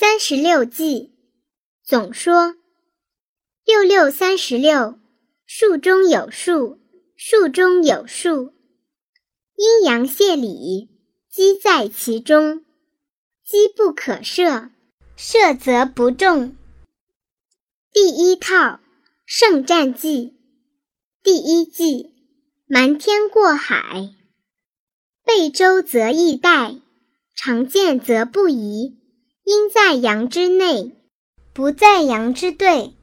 三十六计，总说。六六三十六，数中有数，数中有数。阴阳谢理，机在其中。机不可设，设则不中。第一套胜战计，第一计瞒天过海。背舟则易带，常见则不宜。阴在阳之内，不在阳之对。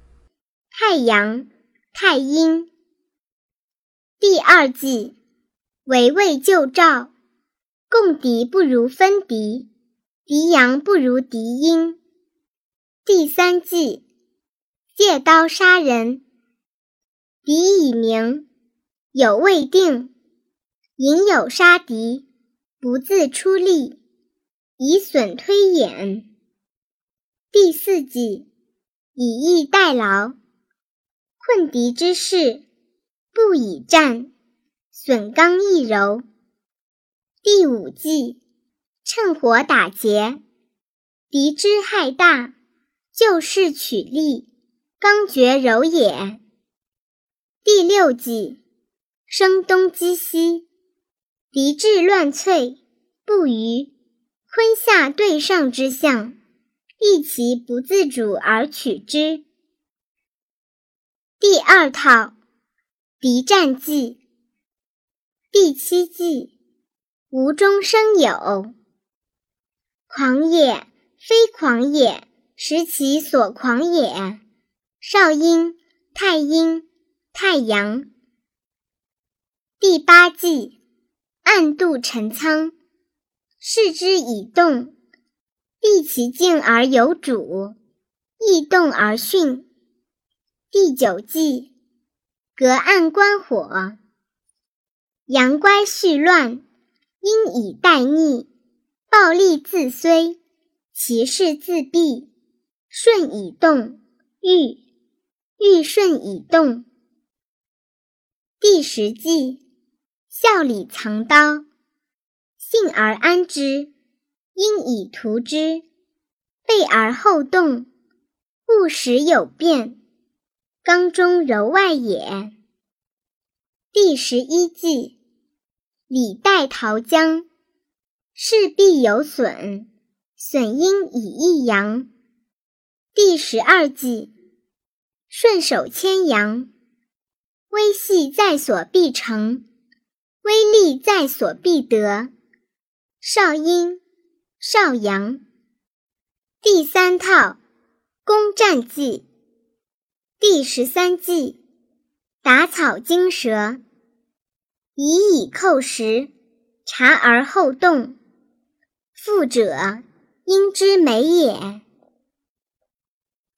太阳、太阴。第二计，围魏救赵。共敌不如分敌，敌阳不如敌阴。第三计，借刀杀人。敌已明，有未定，引有杀敌，不自出力，以损推演。第四计，以逸待劳，困敌之势，不以战，损刚易柔。第五计，趁火打劫，敌之害大，就势取利，刚决柔也。第六计，声东击西，敌志乱瘁，不虞，坤下对上之象。避其不自主而取之。第二套敌战计第七计无中生有。狂也，非狂也，实其所狂也。少阴、太阴、太阳。第八计暗度陈仓，视之以动。避其静而有主，易动而巽。第九计，隔岸观火。阳乖序乱，阴以待逆。暴力自虽，其势自毙。顺以动，欲欲顺以动。第十计，笑里藏刀，信而安之。因以图之，备而后动，勿使有变。刚中柔外也。第十一计，李代桃僵，势必有损，损阴以益阳。第十二计，顺手牵羊，微细在所必成，微利在所必得。少阴。邵阳，第三套攻战计，第十三计打草惊蛇，以以扣食，察而后动。富者，应之美也。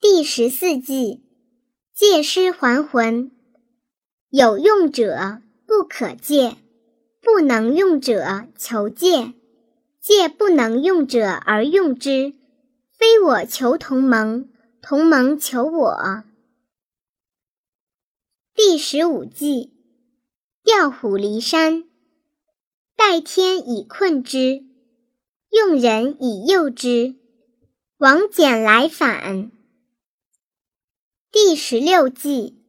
第十四计借尸还魂，有用者不可借，不能用者求借。借不能用者而用之，非我求同盟，同盟求我。第十五计，调虎离山，待天以困之，用人以诱之，王翦来反。第十六计，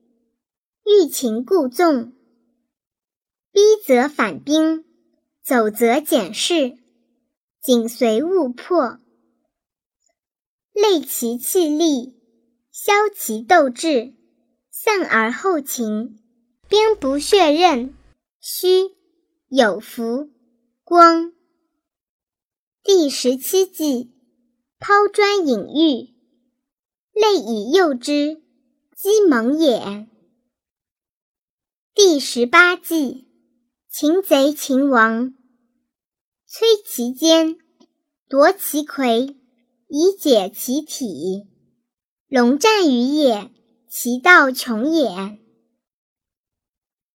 欲擒故纵，逼则反兵，走则减势。紧随勿迫，累其气力，消其斗志，散而后勤。兵不血刃，虚有福光。第十七计，抛砖引玉，累以诱之，击蒙也。第十八计，擒贼擒王。摧其坚，夺其魁，以解其体。龙战于野，其道穷也。